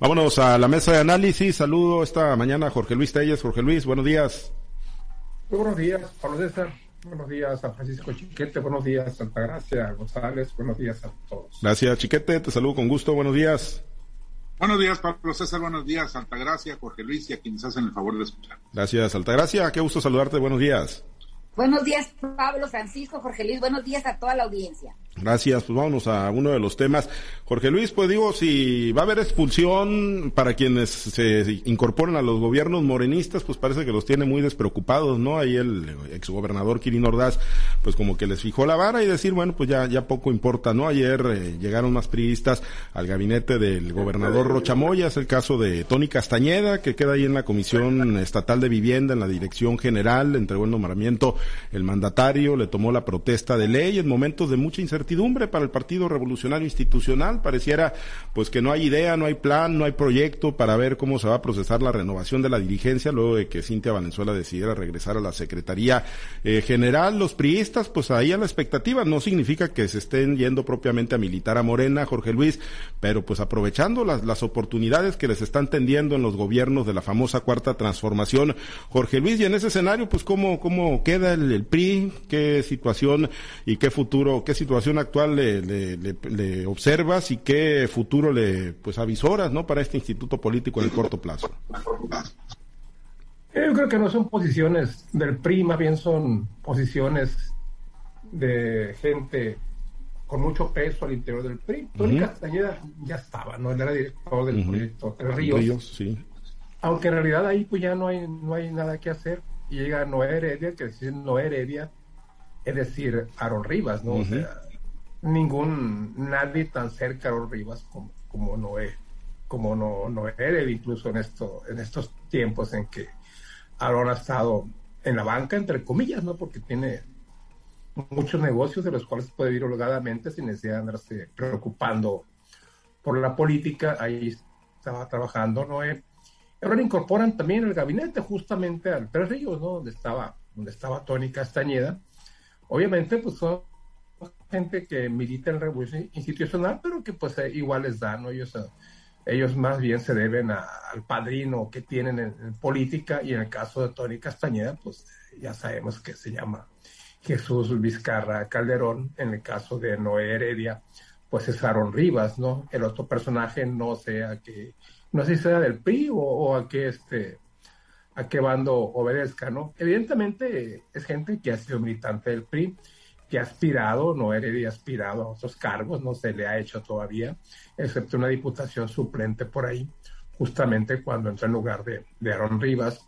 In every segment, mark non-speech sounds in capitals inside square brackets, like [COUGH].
Vámonos a la mesa de análisis. Saludo esta mañana a Jorge Luis Telles. Jorge Luis, buenos días. Muy buenos días, Pablo César. Buenos días a Francisco Chiquete. Buenos días, Santa Gracia González. Buenos días a todos. Gracias, Chiquete. Te saludo con gusto. Buenos días. Buenos días, Pablo César. Buenos días, Gracia, Jorge Luis y a quienes hacen el favor de escuchar. Gracias, Gracia. Qué gusto saludarte. Buenos días. Buenos días, Pablo, Francisco, Jorge Luis. Buenos días a toda la audiencia. Gracias, pues vámonos a uno de los temas. Jorge Luis, pues digo, si va a haber expulsión para quienes se incorporen a los gobiernos morenistas, pues parece que los tiene muy despreocupados, ¿no? Ahí el exgobernador Kirin Ordaz, pues como que les fijó la vara y decir, bueno, pues ya, ya poco importa, ¿no? Ayer eh, llegaron más priistas al gabinete del gobernador Rochamoya, es el caso de Tony Castañeda, que queda ahí en la Comisión Estatal de Vivienda, en la Dirección General, entregó el nombramiento el mandatario, le tomó la protesta de ley en momentos de mucha incertidumbre para el Partido Revolucionario Institucional. Pareciera pues que no hay idea, no hay plan, no hay proyecto para ver cómo se va a procesar la renovación de la dirigencia luego de que Cintia Valenzuela decidiera regresar a la Secretaría eh, General. Los priistas pues ahí a la expectativa. No significa que se estén yendo propiamente a militar a Morena, Jorge Luis, pero pues aprovechando las, las oportunidades que les están tendiendo en los gobiernos de la famosa cuarta transformación. Jorge Luis, y en ese escenario pues cómo, cómo queda el, el PRI, qué situación y qué futuro, qué situación actual le, observas y qué futuro le pues avisoras no para este instituto político en el corto plazo? Yo creo que no son posiciones del PRI, más bien son posiciones de gente con mucho peso al interior del PRI. Tony Castañeda ya estaba, ¿no? Él era director del proyecto Tres Ríos. sí. Aunque en realidad ahí pues ya no hay, no hay nada que hacer. Y llega Noé Heredia, que es Noé Heredia, es decir, Aaron Rivas, ¿no? O sea, ningún, nadie tan cerca a Rivas como, como Noé, como no, Noé incluso en, esto, en estos tiempos en que Aaron ha estado en la banca, entre comillas, ¿no? Porque tiene muchos negocios de los cuales puede ir holgadamente sin necesidad de andarse preocupando por la política. Ahí estaba trabajando Noé. Ahora incorporan también el gabinete justamente al Tres Ríos, ¿no? Donde estaba, donde estaba Tony Castañeda. Obviamente, pues son gente que milita en revolución institucional, pero que pues eh, igual les dan, ¿no? Ellos, eh, ellos más bien se deben al padrino que tienen en, política y en el caso de Tony Castañeda, pues ya sabemos que se llama Jesús Vizcarra Calderón, en el caso de Noé Heredia, pues es Aaron Rivas, ¿no? El otro personaje no sé a qué, no sé si sea del PRI o, o a qué este a qué bando obedezca, ¿no? Evidentemente es gente que ha sido militante del PRI, que aspirado, no Heredia aspirado a otros cargos, no se le ha hecho todavía, excepto una diputación suplente por ahí, justamente cuando entró en lugar de, de Aaron Rivas.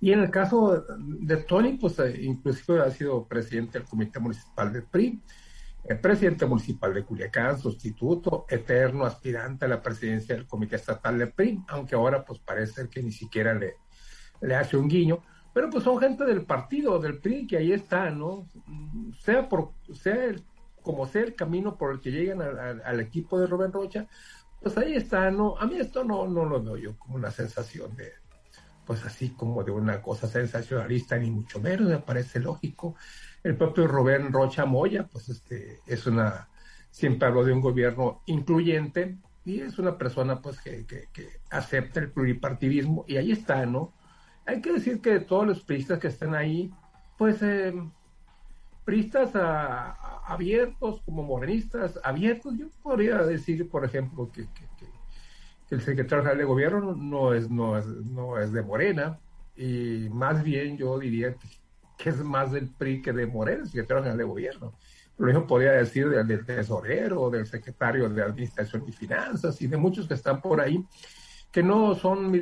Y en el caso de Tony, pues eh, inclusive ha sido presidente del Comité Municipal del PRI, el presidente municipal de Culiacán, sustituto, eterno aspirante a la presidencia del Comité Estatal del PRI, aunque ahora pues parece que ni siquiera le, le hace un guiño. Pero pues son gente del partido, del PRI, que ahí está, ¿no? Sea por, sea como sea el camino por el que llegan al equipo de Rubén Rocha, pues ahí está, ¿no? A mí esto no, no lo veo yo como una sensación de, pues así como de una cosa sensacionalista, ni mucho menos, me parece lógico. El propio Rubén Rocha Moya, pues este, es una, siempre habló de un gobierno incluyente y es una persona pues que, que, que acepta el pluripartidismo y ahí está, ¿no? Hay que decir que todos los pristas que están ahí, pues eh, pristas abiertos, como morenistas abiertos, yo podría decir, por ejemplo, que, el secretario general de gobierno no es, no, es, no es de Morena, y más bien yo diría que, es más del PRI que de Morena, el secretario general de gobierno. Lo mismo podría decir del tesorero, del secretario de Administración y Finanzas y de muchos que están por ahí que no son,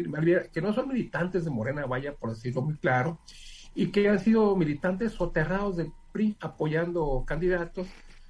que no son militantes de Morena, vaya por decirlo muy claro, y que han sido militantes soterrados del PRI apoyando candidatos.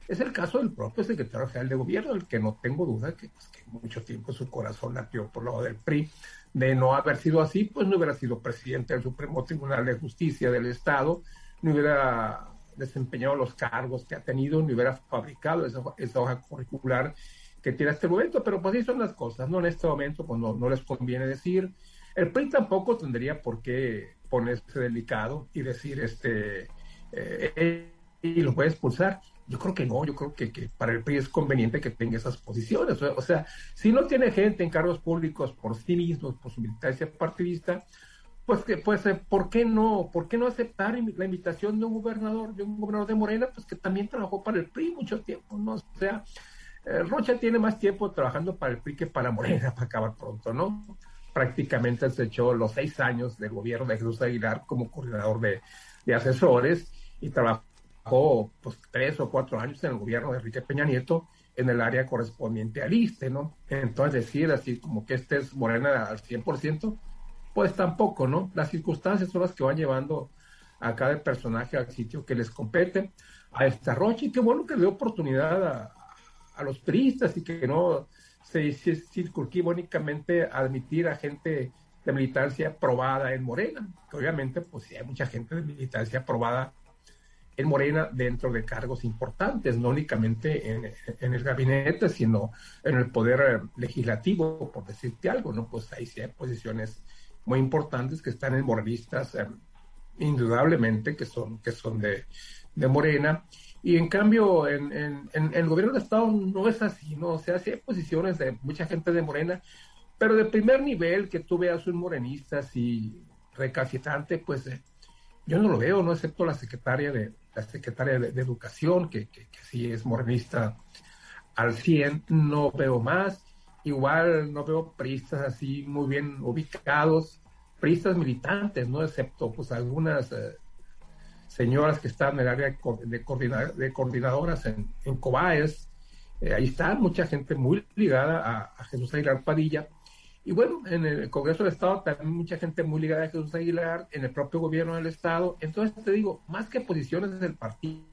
Es el caso del propio secretario general de gobierno, el que no tengo duda que, pues, mucho tiempo su corazón latió por lado del PRI. De no haber sido así, pues no hubiera sido presidente del Supremo Tribunal de Justicia del Estado, no hubiera desempeñado los cargos que ha tenido, ni hubiera fabricado esa, esa hoja curricular que tiene este momento, pero pues así son las cosas, ¿no? En este momento pues no, les conviene decir. El PRI tampoco tendría por qué ponerse delicado y decir, este, eh, y lo puede expulsar. Yo creo que no, yo creo que, que para el PRI es conveniente que tenga esas posiciones. O sea, si no tiene gente en cargos públicos por sí mismos, por su militancia partidista, pues que pues eh, ¿por qué no? ¿Por qué no aceptar la invitación de un gobernador, de un gobernador de Morena, pues que también trabajó para el PRI mucho tiempo, ¿no? O sea, eh, Rocha tiene más tiempo trabajando para el PRI que para Morena, [LAUGHS] para acabar pronto, ¿no? Prácticamente se echó los seis años del gobierno de Jesús Aguilar como coordinador de, de asesores y trabajó pues, tres o cuatro años en el gobierno de Enrique Peña Nieto en el área correspondiente al ISTE, ¿no? Entonces decir así como que este es Morena al 100%, pues tampoco, ¿no? Las circunstancias son las que van llevando a cada personaje al sitio que les compete, a esta Rocha, y qué bueno que le dio oportunidad a, a los turistas y que no se, se únicamente a admitir a gente de militancia probada en Morena, obviamente pues sí hay mucha gente de militancia probada en Morena dentro de cargos importantes, no únicamente en, el gabinete, sino en el poder eh, legislativo, por decirte algo, ¿no? Pues ahí sí hay posiciones muy importantes que están en morenistas, eh, indudablemente, que son, que son de, Morena. Y en cambio, en, el gobierno de Estado no es así, ¿no? O sea, sí hay posiciones de mucha gente de Morena, pero de primer nivel que tú veas un morenista así recalcitrante, pues eh, yo no lo veo, ¿no? Excepto la secretaria de, la secretaria de, Educación, que, que, sí es morenista al 100, no veo más. Igual no veo pristas así muy bien ubicados, pristas militantes, ¿no? Excepto pues algunas eh, señoras que están en el área de, de coordinadoras en, en. Eh, ahí está mucha gente muy ligada a, a Jesús Aguilar Padilla y bueno, en el Congreso del Estado también mucha gente muy ligada a Jesús Aguilar, en el propio gobierno del Estado. Entonces te digo, más que posiciones del partido,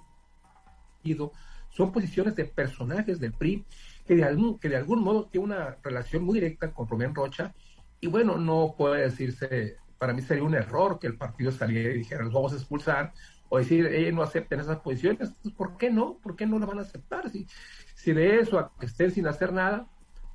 son posiciones de personajes del PRI que de algún, que de algún modo tiene una relación muy directa con Rubén Rocha. Y bueno, no puede decirse, para mí sería un error que el partido saliera y dijera, los vamos a expulsar, o decir, ellos no acepten esas posiciones. Pues, ¿Por qué no? ¿Por qué no la van a aceptar? Si, si de eso a que estén sin hacer nada,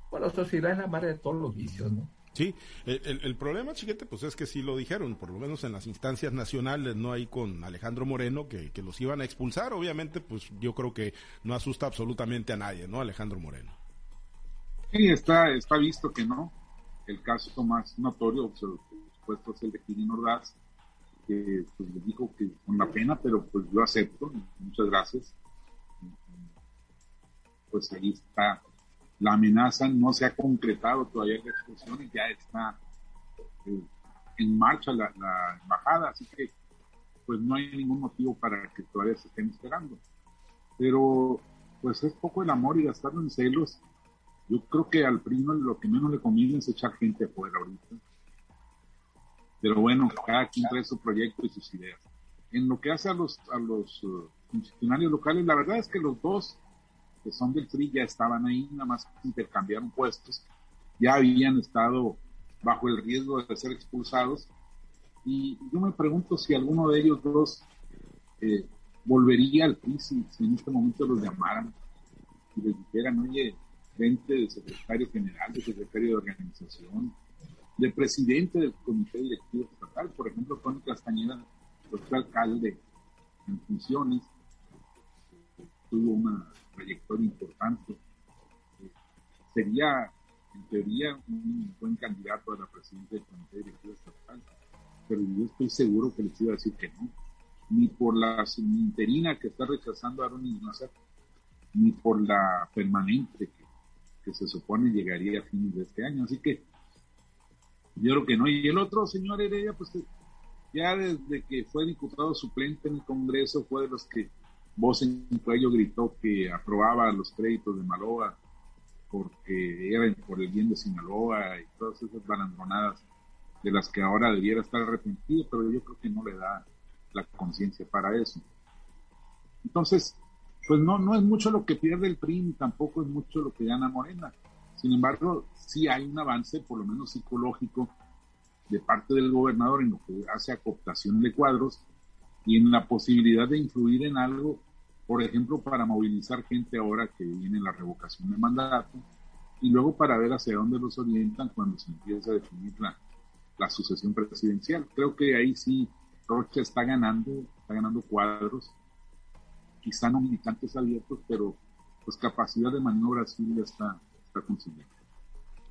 bueno, sociedad es la madre de todos los vicios, ¿no? Sí, el, problema, chiquete, pues es que sí lo dijeron, por lo menos en las instancias nacionales, no hay con Alejandro Moreno, que, que, los iban a expulsar. Obviamente, pues yo creo que no asusta absolutamente a nadie, ¿no? Alejandro Moreno. Sí, está, está visto que no. El caso más notorio, por supuesto, es el de Kirin Ordaz, que pues, le dijo que con la pena, pero pues yo acepto, muchas gracias. Pues ahí está la amenaza no se ha concretado todavía la expulsión y ya está eh, en marcha la, embajada, así que pues no hay ningún motivo para que todavía se estén esperando. Pero pues es poco el amor y gastarlo en celos. Yo creo que al primo lo que menos le conviene es echar gente afuera ahorita. Pero bueno, cada quien trae su proyecto y sus ideas. En lo que hace a los, a los uh, funcionarios locales, la verdad es que los dos que son del PRI ya estaban ahí, nada más intercambiaron puestos, ya habían estado bajo el riesgo de ser expulsados. Y yo me pregunto si alguno de ellos dos eh, volvería al PRI si, en este momento los llamaran y les dijeran, oye, vente de secretario general, de secretario de organización, de presidente del comité directivo estatal, por ejemplo, Tony Castañeda, fue alcalde en funciones, tuvo una trayectoria importante. Sería, en teoría, un buen candidato a la presidencia del Comité Directivo Estatal, pero yo estoy seguro que les iba a decir que no, ni por la interina que está rechazando Aaron Ignazar, ni por la permanente que, que se supone llegaría a fines de este año. Así que yo creo que no. Y el otro señor Heredia, pues ya desde que fue diputado suplente en el Congreso, fue de los que voz en cuello gritó que aprobaba los créditos de Maloa porque era por el bien de Sinaloa y todas esas balandonadas de las que ahora debiera estar arrepentido, pero yo creo que no le da la conciencia para eso. Entonces, pues no, no es mucho lo que pierde el PRI, tampoco es mucho lo que gana Morena. Sin embargo, sí hay un avance, por lo menos psicológico, de parte del gobernador en lo que hace a cooptación de cuadros y en la posibilidad de influir en algo, por ejemplo, para movilizar gente ahora que viene la revocación de mandato y luego para ver hacia dónde los orientan cuando se empieza a definir la, la sucesión presidencial. Creo que ahí sí Rocha está ganando, está ganando cuadros quizá no militantes abiertos, pero pues capacidad de maniobra sí está,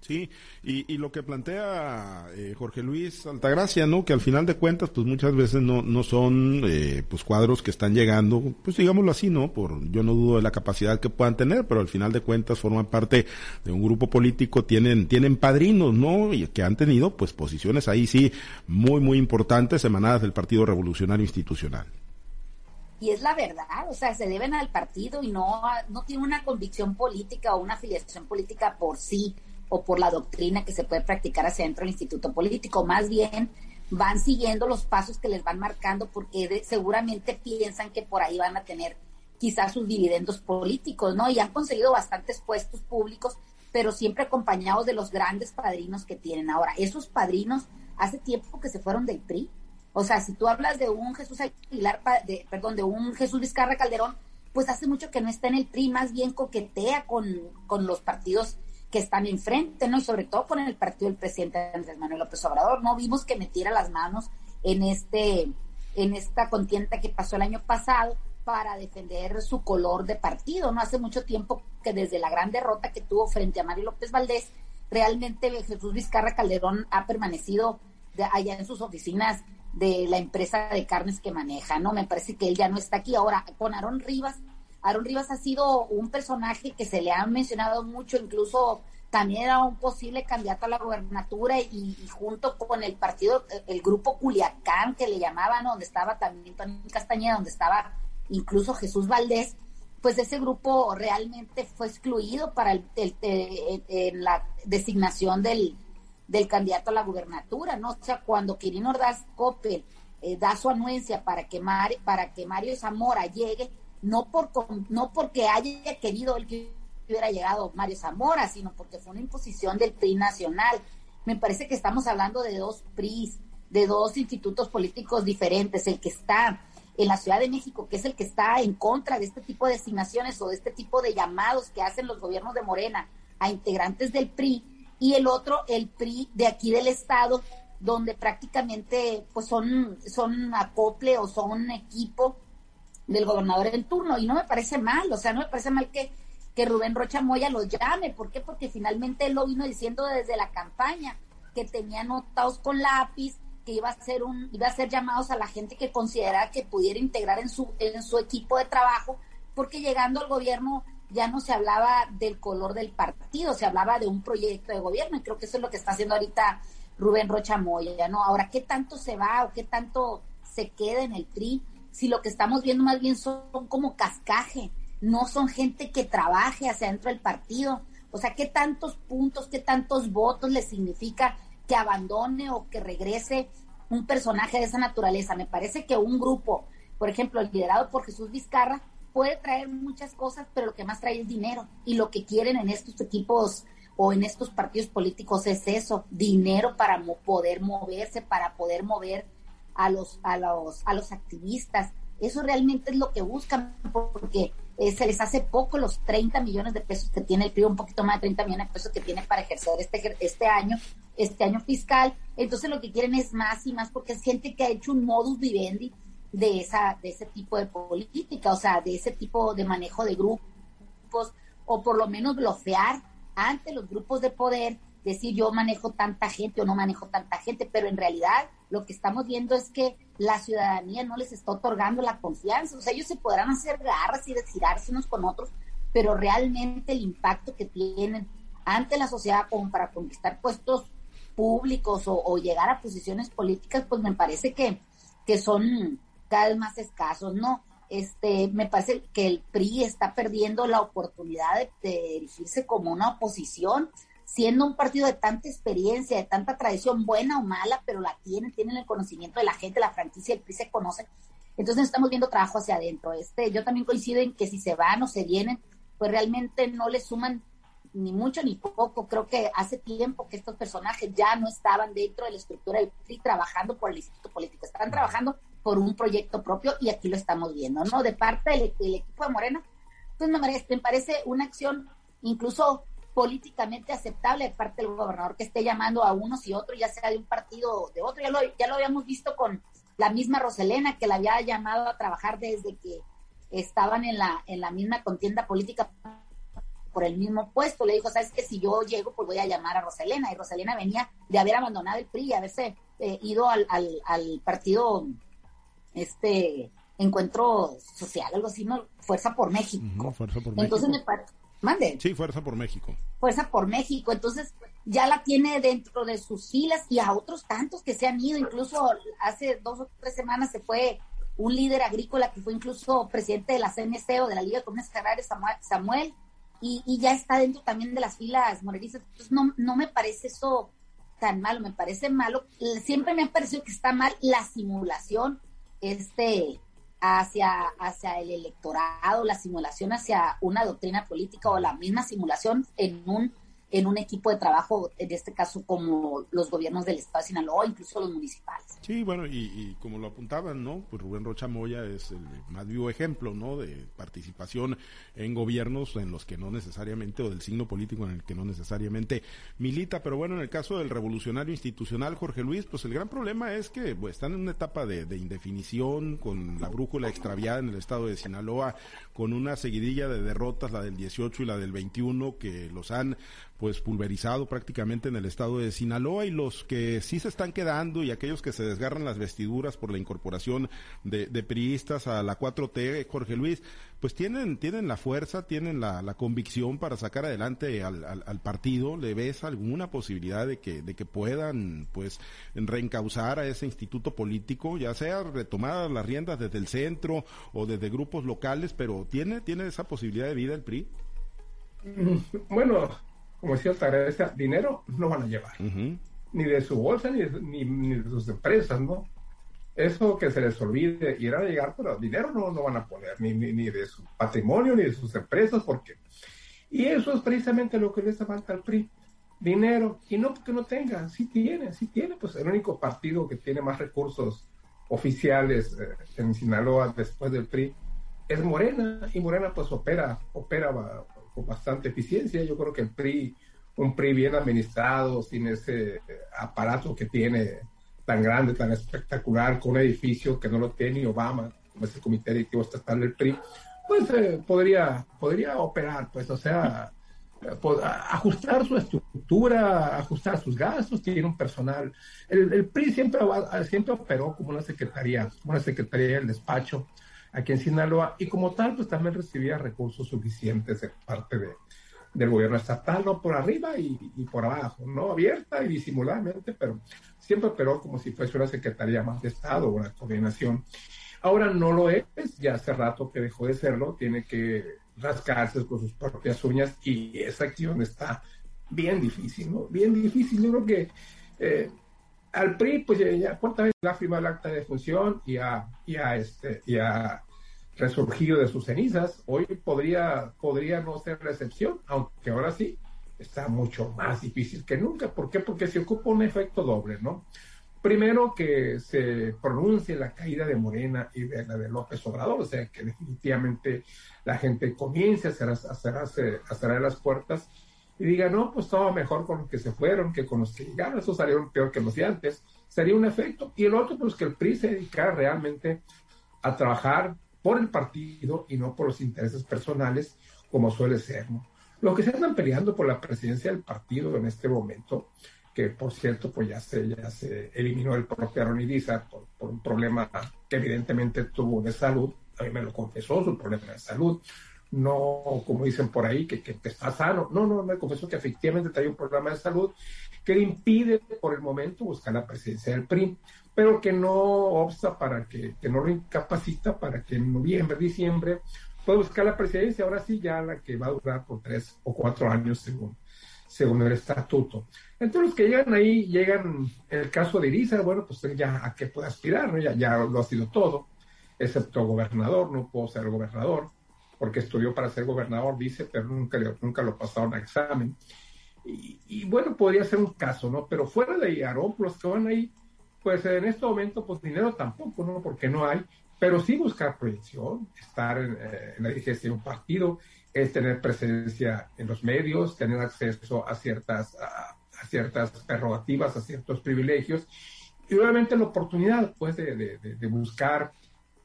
Sí, y, y lo que plantea eh, Jorge Luis Altagracia, ¿no? Que al final de cuentas, pues muchas veces no, no son, eh, pues cuadros que están llegando, pues digámoslo así, ¿no? Por, yo no dudo de la capacidad que puedan tener, pero al final de cuentas forman parte de un grupo político, tienen, tienen padrinos, ¿no? Y que han tenido, pues posiciones ahí sí muy, muy importantes emanadas del Partido Revolucionario Institucional y es la verdad, o sea, se deben al partido y no, no tiene una convicción política o una afiliación política por sí o por la doctrina que se puede practicar hacia dentro del instituto político, más bien van siguiendo los pasos que les van marcando porque seguramente piensan que por ahí van a tener quizás sus dividendos políticos, ¿no? Y han conseguido bastantes puestos públicos, pero siempre acompañados de los grandes padrinos que tienen ahora. Esos padrinos hace tiempo que se fueron del PRI, o sea, si tú hablas de un Jesús Aguilar, de, perdón, de un Jesús Vizcarra Calderón, pues hace mucho que no está en el PRI, más bien coquetea con, con los partidos que están enfrente, ¿no? Y sobre todo con el partido del presidente Andrés Manuel López Obrador. No vimos que metiera las manos en este, en esta contienda que pasó el año pasado para defender su color de partido, ¿no? Hace mucho tiempo que desde la gran derrota que tuvo frente a Mario López Valdés, realmente Jesús Vizcarra Calderón ha permanecido allá en sus oficinas de la empresa de carnes que maneja, ¿no? Me parece que él ya no está aquí. Ahora, con Aaron Rivas, Aaron Rivas ha sido un personaje que se le ha mencionado mucho, incluso también era un posible candidato a la gobernatura y, junto con el partido, el grupo Culiacán que le llamaban, donde estaba también Tony Castañeda, donde estaba incluso Jesús Valdés, pues ese grupo realmente fue excluido para el, la designación del, del candidato a la gubernatura, ¿no? O sea, cuando Quirino Ordaz Coppel eh, da su anuencia para que, para que Mario Zamora llegue, no, por, no porque haya querido él que hubiera llegado Mario Zamora, sino porque fue una imposición del PRI nacional. Me parece que estamos hablando de dos PRIs, de dos institutos políticos diferentes, el que está en la Ciudad de México, que es el que está en contra de este tipo de designaciones o de este tipo de llamados que hacen los gobiernos de Morena a integrantes del PRI, y el otro, el PRI de aquí del estado, donde prácticamente pues son, son acople o son equipo del gobernador en turno. Y no me parece mal, o sea, no me parece mal que, que Rubén Rocha Moya los llame. ¿Por qué? Porque finalmente él lo vino diciendo desde la campaña, que tenía anotados con lápiz, que iba a ser un, iba a ser llamados a la gente que considerara que pudiera integrar en su, en su equipo de trabajo, porque llegando al gobierno ya no se hablaba del color del partido, se hablaba de un proyecto de gobierno y creo que eso es lo que está haciendo ahorita Rubén Rocha Moya, ¿no? Ahora, ¿qué tanto se va o qué tanto se queda en el PRI si lo que estamos viendo más bien son como cascaje, no son gente que trabaje hacia dentro del partido? O sea, ¿qué tantos puntos, qué tantos votos le significa que abandone o que regrese un personaje de esa naturaleza? Me parece que un grupo, por ejemplo, liderado por Jesús Vizcarra, puede traer muchas cosas, pero lo que más trae es dinero. Y lo que quieren en estos equipos o en estos partidos políticos es eso, dinero para poder moverse, para poder mover a los, a los, a los activistas. Eso realmente es lo que buscan, porque eh, se les hace poco los 30 millones de pesos que tiene el PRI, un poquito más de 30 millones de pesos que tiene para ejercer este, este año, este año fiscal. Entonces lo que quieren es más y más, porque es gente que ha hecho un modus vivendi de, esa, de ese tipo de política, o sea, de ese tipo de manejo de grupos, o por lo menos bloquear ante los grupos de poder, decir yo manejo tanta gente o no manejo tanta gente, pero en realidad lo que estamos viendo es que la ciudadanía no les está otorgando la confianza, o sea, ellos se podrán hacer garras y desgirarse unos con otros, pero realmente el impacto que tienen ante la sociedad como para conquistar puestos públicos o, o llegar a posiciones políticas, pues me parece que, que son cada vez más escasos, ¿no? Este, me parece que el PRI está perdiendo la oportunidad de, de erigirse como una oposición, siendo un partido de tanta experiencia, de tanta tradición, buena o mala, pero la tienen, tienen el conocimiento de la gente, la franquicia, el PRI se conoce. Entonces estamos viendo trabajo hacia adentro. Este, yo también coincido en que si se van o se vienen, pues realmente no le suman ni mucho ni poco. Creo que hace tiempo que estos personajes ya no estaban dentro de la estructura del PRI trabajando por el instituto político, estaban trabajando por un proyecto propio y aquí lo estamos viendo, ¿no? De parte del, equipo de Morena, pues me parece, me parece una acción incluso políticamente aceptable de parte del gobernador que esté llamando a unos y otros, ya sea de un partido o de otro. Ya lo, ya lo habíamos visto con la misma Roselena, que la había llamado a trabajar desde que estaban en la, en la misma contienda política por el mismo puesto. Le dijo, sabes que si yo llego, pues voy a llamar a Rosalena. Y Rosalena venía de haber abandonado el PRI, haberse eh, ido al, al, partido, este, Encuentro Social, algo así, ¿no? Fuerza por México. Fuerza por Entonces me Mande. Sí, Fuerza por México. Fuerza por México. Entonces ya la tiene dentro de sus filas y a otros tantos que se han ido. Incluso hace dos o tres semanas se fue un líder agrícola que fue incluso presidente de la CNC o de la Liga de Comunidades Agrarias, Samuel, y, ya está dentro también de las filas morenistas. Entonces no, no me parece eso tan malo, me parece malo. Siempre me ha parecido que está mal la simulación este hacia, hacia el electorado, la simulación hacia una doctrina política o la misma simulación en un en un equipo de trabajo, en este caso como los gobiernos del Estado de Sinaloa, incluso los municipales. Sí, bueno, y, como lo apuntaban, ¿no? Pues Rubén Rocha Moya es el más vivo ejemplo, ¿no? De participación en gobiernos en los que no necesariamente, o del signo político en el que no necesariamente milita, pero bueno, en el caso del revolucionario institucional Jorge Luis, pues el gran problema es que pues, están en una etapa de, de indefinición, con la brújula extraviada en el estado de Sinaloa, con una seguidilla de derrotas, la del 18 y la del 21, que los han pues pulverizado prácticamente en el estado de Sinaloa y los que sí se están quedando y aquellos que se desgarran las vestiduras por la incorporación de, priistas a la 4T, Jorge Luis, pues tienen, tienen la fuerza, tienen la, convicción para sacar adelante al, al, partido. ¿Le ves alguna posibilidad de que, de que puedan pues reencauzar a ese instituto político, ya sea retomar las riendas desde el centro o desde grupos locales, pero tiene, tiene esa posibilidad de vida el PRI? Bueno, como decía agradece dinero no van a llevar. Ni de su bolsa, ni de, ni, de sus empresas, ¿no? Eso que se les olvide, irán a llegar, pero dinero no, no van a poner, ni, ni, de su patrimonio, ni de sus empresas, porque... Y eso es precisamente lo que les falta al PRI, dinero, y no porque no tenga, sí tiene, sí tiene, pues el único partido que tiene más recursos oficiales eh, en Sinaloa después del PRI es Morena, y Morena pues opera, opera con bastante eficiencia. Yo creo que el PRI, un PRI bien administrado, sin ese aparato que tiene tan grande, tan espectacular, con un edificio que no lo tiene Obama, como es el Comité Directivo Estatal del PRI, pues eh, podría, podría operar, pues, o sea, eh, ajustar su estructura, ajustar sus gastos, tiene un personal. El, el PRI siempre, siempre operó como una secretaría, como una secretaría del despacho aquí en Sinaloa y como tal pues también recibía recursos suficientes de parte de, del gobierno estatal, no por arriba y, por abajo, no abierta y disimuladamente, pero siempre operó como si fuese una secretaría más de Estado una coordinación. Ahora no lo es, ya hace rato que dejó de serlo, tiene que rascarse con sus propias uñas y esa acción está bien difícil, ¿no? Bien difícil. Yo creo que eh, al PRI, pues ya, cuántas veces ha firmado el acta de función y ha, y este, y ha resurgido de sus cenizas. Hoy podría, podría no ser la excepción, aunque ahora sí está mucho más difícil que nunca. ¿Por qué? Porque se ocupa un efecto doble, ¿no? Primero que se pronuncie la caída de Morena y de la de López Obrador, o sea, que definitivamente la gente comience a cerrar, a cerrar las puertas y diga, no, pues todo mejor con los que se fueron que con los que llegaron, eso salieron peor que los de antes, sería un efecto. Y el otro, pues que el PRI se dedicara realmente a trabajar por el partido y no por los intereses personales, como suele ser, ¿no? Los que se están peleando por la presidencia del partido en este momento, que por cierto, pues ya se, ya se eliminó el propio Aaron por, por un problema que evidentemente tuvo de salud, a mí me lo confesó, su problema de salud, no como dicen por ahí, que, que, está sano. No, no, me confieso que efectivamente trae un programa de salud que le impide por el momento buscar la presidencia del PRI, pero que no obsta para que, que no lo incapacita para que en noviembre, diciembre pueda buscar la presidencia, ahora sí ya la que va a durar por tres o cuatro años según, según el estatuto. Entonces los que llegan ahí, llegan, el caso de Iriza, bueno, pues ya a qué puede aspirar, ¿no? ya, ya lo ha sido todo, excepto gobernador, no puedo ser gobernador porque estudió para ser gobernador, dice, pero nunca, nunca lo pasaron a examen. Y, bueno, podría ser un caso, ¿no? Pero fuera de Aarón, los que van ahí, pues en este momento, pues dinero tampoco, ¿no? Porque no hay, pero sí buscar proyección, estar en, eh, la dirigencia de un partido, es tener presencia en los medios, tener acceso a ciertas, a, ciertas prerrogativas, a ciertos privilegios, y obviamente la oportunidad, pues, de, de buscar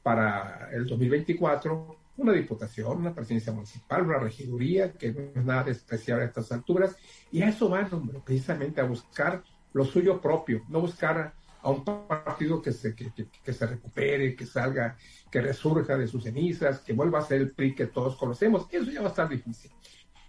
para el 2024 una diputación, una presidencia municipal, una regiduría, que no es nada despreciable a estas alturas, y a eso van, hombre, precisamente a buscar lo suyo propio, no buscar a un partido que se, que, que, se recupere, que salga, que resurja de sus cenizas, que vuelva a ser el PRI que todos conocemos, eso ya va a estar difícil.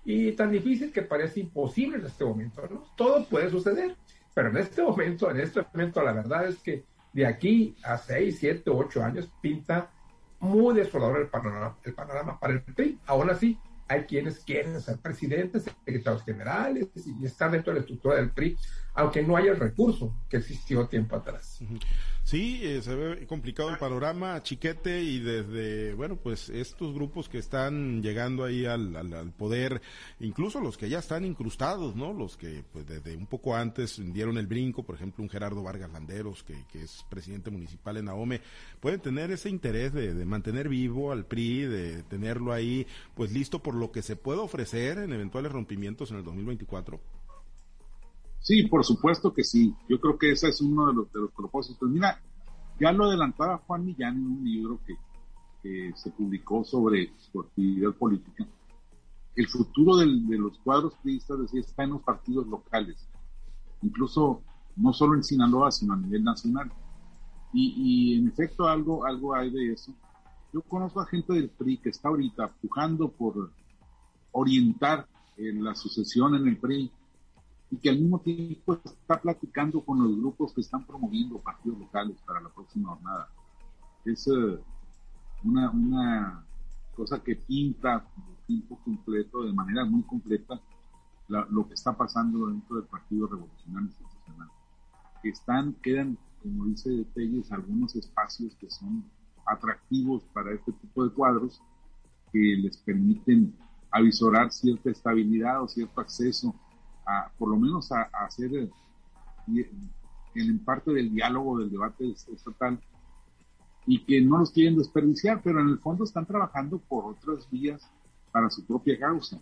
Y tan difícil que parece imposible en este momento, ¿no? Todo puede suceder, pero en este momento, en este momento, la verdad es que de aquí a 6, 7, 8 años pinta muy desolador el panorama, el panorama para el PRI. Aún así, hay quienes quieren ser presidentes, secretarios generales y estar dentro de la estructura del PRI, aunque no haya el recurso que existió tiempo atrás. Sí, eh, se ve complicado el panorama, chiquete, y desde, bueno, pues estos grupos que están llegando ahí al, poder, incluso los que ya están incrustados, ¿no? Los que, pues desde un poco antes dieron el brinco, por ejemplo, un Gerardo Vargas Landeros, que, que es presidente municipal en Ahome, pueden tener ese interés de, de mantener vivo al PRI, de tenerlo ahí, pues listo por lo que se puede ofrecer en eventuales rompimientos en el 2024. Sí, por supuesto que sí. Yo creo que ese es uno de los, de los propósitos. Mira, ya lo adelantaba Juan Millán en un libro que, se publicó sobre su actividad política. El futuro de los cuadros priistas decía, está en los partidos locales, incluso no solo en Sinaloa, sino a nivel nacional. Y, en efecto algo, algo hay de eso. Yo conozco a gente del PRI que está ahorita pujando por orientar la sucesión en el PRI y que al mismo tiempo está platicando con los grupos que están promoviendo partidos locales para la próxima jornada. Es eh, una, una cosa que pinta tiempo completo, de manera muy completa, lo que está pasando dentro del Partido Revolucionario Institucional. Están, quedan, como dice Telles, algunos espacios que son atractivos para este tipo de cuadros que les permiten avisorar cierta estabilidad o cierto acceso por lo menos a, hacer eh, en parte del diálogo, del debate estatal, y que no los quieren desperdiciar, pero en el fondo están trabajando por otras vías para su propia causa.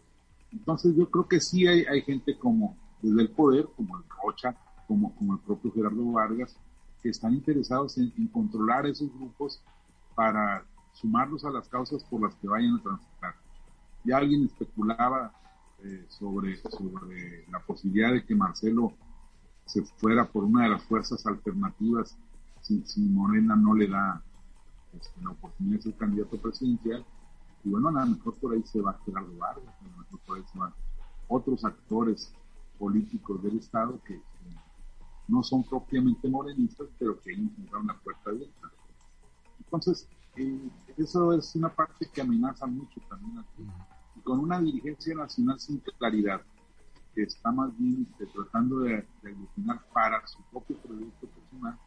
Entonces yo creo que sí hay, hay gente como desde el poder, como el Rocha, como, como el propio Gerardo Vargas, que están interesados en, en controlar esos grupos para sumarlos a las causas por las que vayan a transitar. Ya alguien especulaba eh, sobre, sobre la posibilidad de que Marcelo se fuera por una de las fuerzas alternativas si, si Morena no le da este, la oportunidad de ser candidato presidencial. Y bueno, a lo mejor por ahí se va Gerardo Vargas, a lo mejor por ahí se van otros actores políticos del Estado que, no son propiamente morenistas, pero que encontraron una puerta abierta. Entonces, eh, eso es una parte que amenaza mucho también aquí con una dirigencia nacional sin claridad, que está más bien este, tratando de, de para su propio proyecto personal,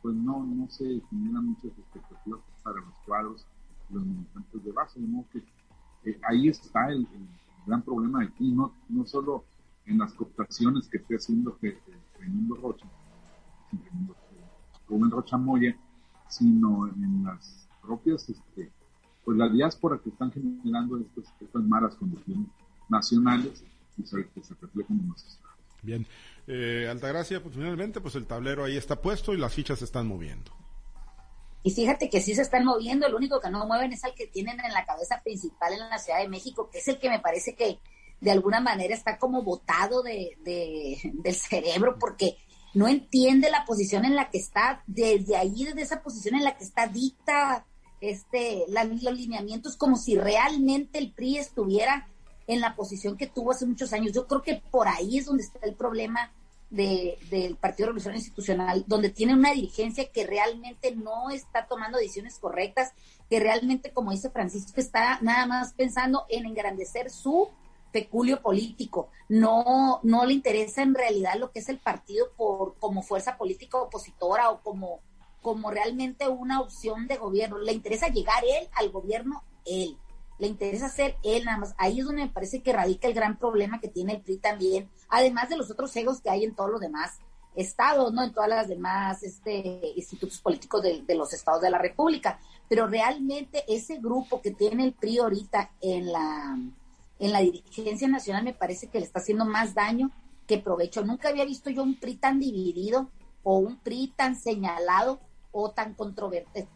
pues no, no se generan muchas expectativas para los cuadros, los militantes de base, de modo que eh, ahí está el, gran problema de aquí, no, no solo en las cooptaciones que esté haciendo que, Rocha, Rubén Rocha Moya, sino en las propias este, pues la diáspora que están generando estas, malas condiciones nacionales y que se reflejan en los estados. Bien, eh, Altagracia, pues finalmente pues el tablero ahí está puesto y las fichas se están moviendo. Y fíjate que sí se están moviendo, el único que no mueven es el que tienen en la cabeza principal en la Ciudad de México, que es el que me parece que de alguna manera está como botado de, de, del cerebro, porque no entiende la posición en la que está, desde ahí, desde esa posición en la que está dicta este, los lineamientos como si realmente el PRI estuviera en la posición que tuvo hace muchos años. Yo creo que por ahí es donde está el problema del Partido Revolucionario Institucional, donde tiene una dirigencia que realmente no está tomando decisiones correctas, que realmente, como dice Francisco, está nada más pensando en engrandecer su peculio político. No, no le interesa en realidad lo que es el partido por, como fuerza política opositora o como como realmente una opción de gobierno. Le interesa llegar él al gobierno, él. Le interesa ser él nada más. Ahí es donde me parece que radica el gran problema que tiene el PRI también, además de los otros egos que hay en todos los demás estados, ¿no? En todas las demás este, institutos políticos de, de los estados de la República. Pero realmente ese grupo que tiene el PRI ahorita en la, en la dirigencia nacional me parece que le está haciendo más daño que provecho. Nunca había visto yo un PRI tan dividido o un PRI tan señalado o tan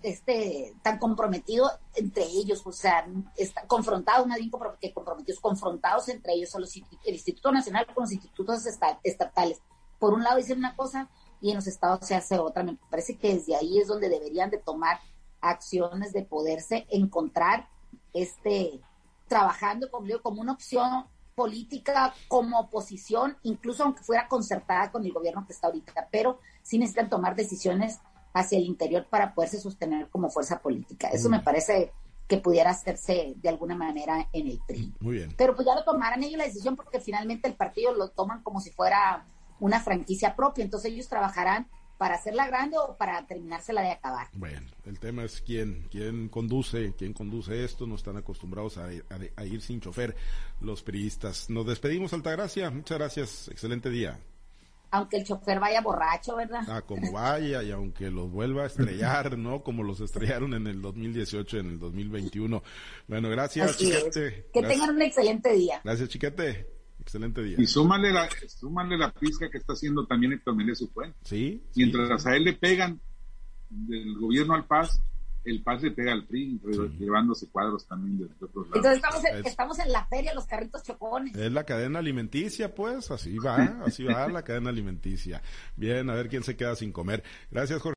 este, tan comprometido entre ellos, o sea, está, confrontados, nadie que comprometidos, confrontados entre ellos, a los, el Instituto Nacional con los institutos estatales. Por un lado dicen una cosa y en los estados se hace otra. Me parece que desde ahí es donde deberían de tomar acciones de poderse encontrar, este, trabajando como, como una opción política como oposición, incluso aunque fuera concertada con el gobierno que está ahorita, pero sí necesitan tomar decisiones hacia el interior para poderse sostener como fuerza política. Eso me parece que pudiera hacerse de alguna manera en el PRI. Muy bien. Pero pues ya lo tomarán ellos la decisión porque finalmente el partido lo toman como si fuera una franquicia propia, entonces ellos trabajarán para hacerla grande o para terminársela de acabar. Bueno, el tema es quién, quién conduce, quién conduce esto, no están acostumbrados a, a ir sin chofer los priistas. Nos despedimos, Altagracia, muchas gracias, excelente día aunque el chofer vaya borracho, ¿verdad? Ah, como vaya y aunque los vuelva a estrellar, ¿no? Como los estrellaron en el 2018, en el 2021. Bueno, gracias, Chiquete. Que tengan un excelente día. Gracias, Chiquete. Excelente día. Y súmale la, súmale la pizca que está haciendo también Héctor su Fuente. Sí. Mientras a él le pegan del gobierno al Paz, el PAS le pega al PRI, llevándose cuadros también de, otros lados. Entonces estamos en, estamos en la feria, los carritos chocones. Es la cadena alimenticia, pues, así va, así va la cadena alimenticia. Bien, a ver quién se queda sin comer. Gracias, Jorge.